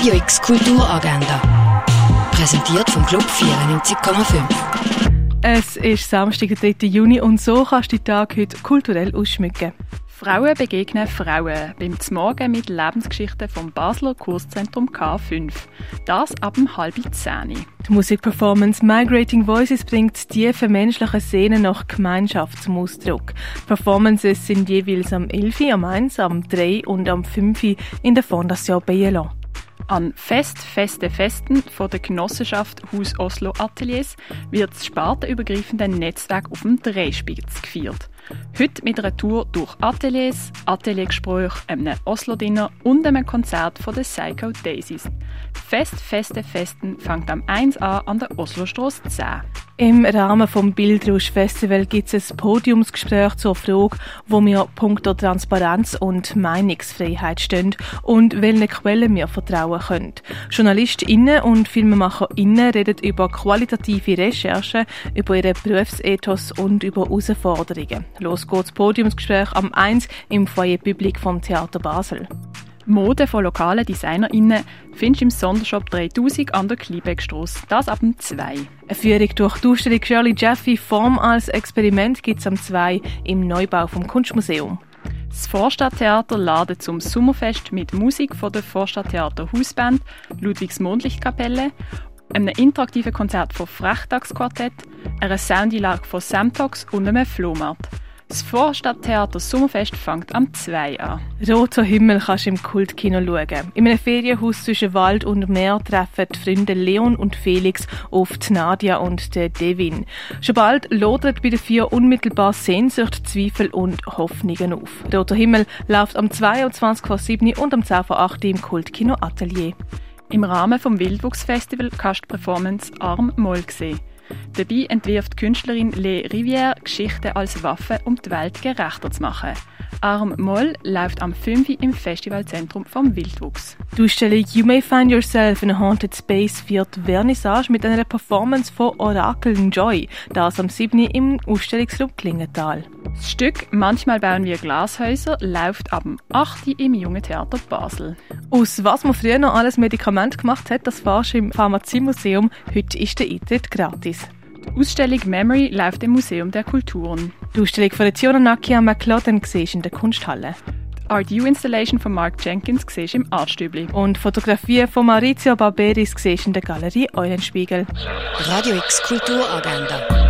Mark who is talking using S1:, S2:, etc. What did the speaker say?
S1: Radio X Kulturagenda. Präsentiert vom Club 94,5.
S2: Es ist Samstag, der 3. Juni und so kannst du den Tag heute kulturell ausschmücken.
S3: Frauen begegnen Frauen beim Morgen mit Lebensgeschichten vom Basler Kurszentrum K5. Das ab dem halben zehn.
S2: Die Musikperformance Migrating Voices bringt tiefe menschliche Szenen nach Gemeinschaft zum Ausdruck. Performances sind jeweils am 11., am 1., am 3. und am 5. in der Fondation Bielon.
S3: An Fest, Feste, Festen von der Genossenschaft Haus Oslo Ateliers wird das spartenübergreifende Netzwerk auf dem Dreispitz gefeiert. Heute mit einer Tour durch Ateliers, Ateliergespräche, einem Oslo-Dinner und einem Konzert von den Psycho Daisies. Fest, Feste, Festen fängt am 1 an an der Oslostrasse 10.
S2: Im Rahmen des Bildrausch Festival gibt es ein Podiumsgespräch zur Frage, wo wir punkto Transparenz und Meinungsfreiheit stehen und welchen Quellen wir vertrauen können. JournalistInnen und FilmemacherInnen reden über qualitative Recherchen, über ihren Berufsethos und über Herausforderungen. Los geht's Podiumsgespräch am 1 im Foyer Public vom Theater Basel.
S3: Mode von lokalen DesignerInnen findest du im Sondershop 3000 an der Kliebeckstrasse. Das ab dem 2.
S2: Eine Führung durch die Ausstellung Shirley Jaffe Form als Experiment gibt es am 2 im Neubau vom Kunstmuseum.
S3: Das Vorstadttheater ladet zum Sommerfest mit Musik von der Vorstadttheater Hausband, Ludwigs Mondlichtkapelle, einem interaktiven Konzert von Frechtagsquartett, einer Soundeinlage von Samtox und einem Flohmarkt. Das Vorstadttheater Sommerfest fängt am 2 an.
S2: Roter Himmel kannst du im Kultkino schauen. In einem Ferienhaus zwischen Wald und Meer treffen die Freunde Leon und Felix auf die Nadia und den Devin. Schon bald lodert bei den vier unmittelbar Sehnsucht, Zweifel und Hoffnungen auf. Roter Himmel läuft am 22.07. und am 10.08. im Kultkino Atelier.
S3: Im Rahmen vom Wildwuchsfestival kannst du die Performance Arm Moll sehen. Dabei entwirft Künstlerin Le Rivière Geschichten als Waffe, um die Welt gerechter zu machen. Arm Moll läuft am 5. im Festivalzentrum vom Wildwuchs.
S2: Die Ausstellung You May Find Yourself in a Haunted Space wird Vernissage mit einer Performance von Oracle Joy, das am 7. im Ausstellungsraum Klingenthal.
S3: Das Stück Manchmal bauen wir Glashäuser läuft ab dem 8. im Jungen Theater Basel.
S2: Aus was man früher noch alles Medikament gemacht hat, das fährst du im Pharmaziemuseum. Heute ist der Eintritt gratis.
S3: Die Ausstellung Memory läuft im Museum der Kulturen.
S2: Die Ausstellung von Ziona Nakia McLaughlin siehst in der Kunsthalle.
S3: Die Art U Installation von Mark Jenkins siehst im Artstübli.
S2: Und Fotografien von Maurizio Barberis siehst in der Galerie Eulenspiegel.
S1: Radio X Kulturagenda.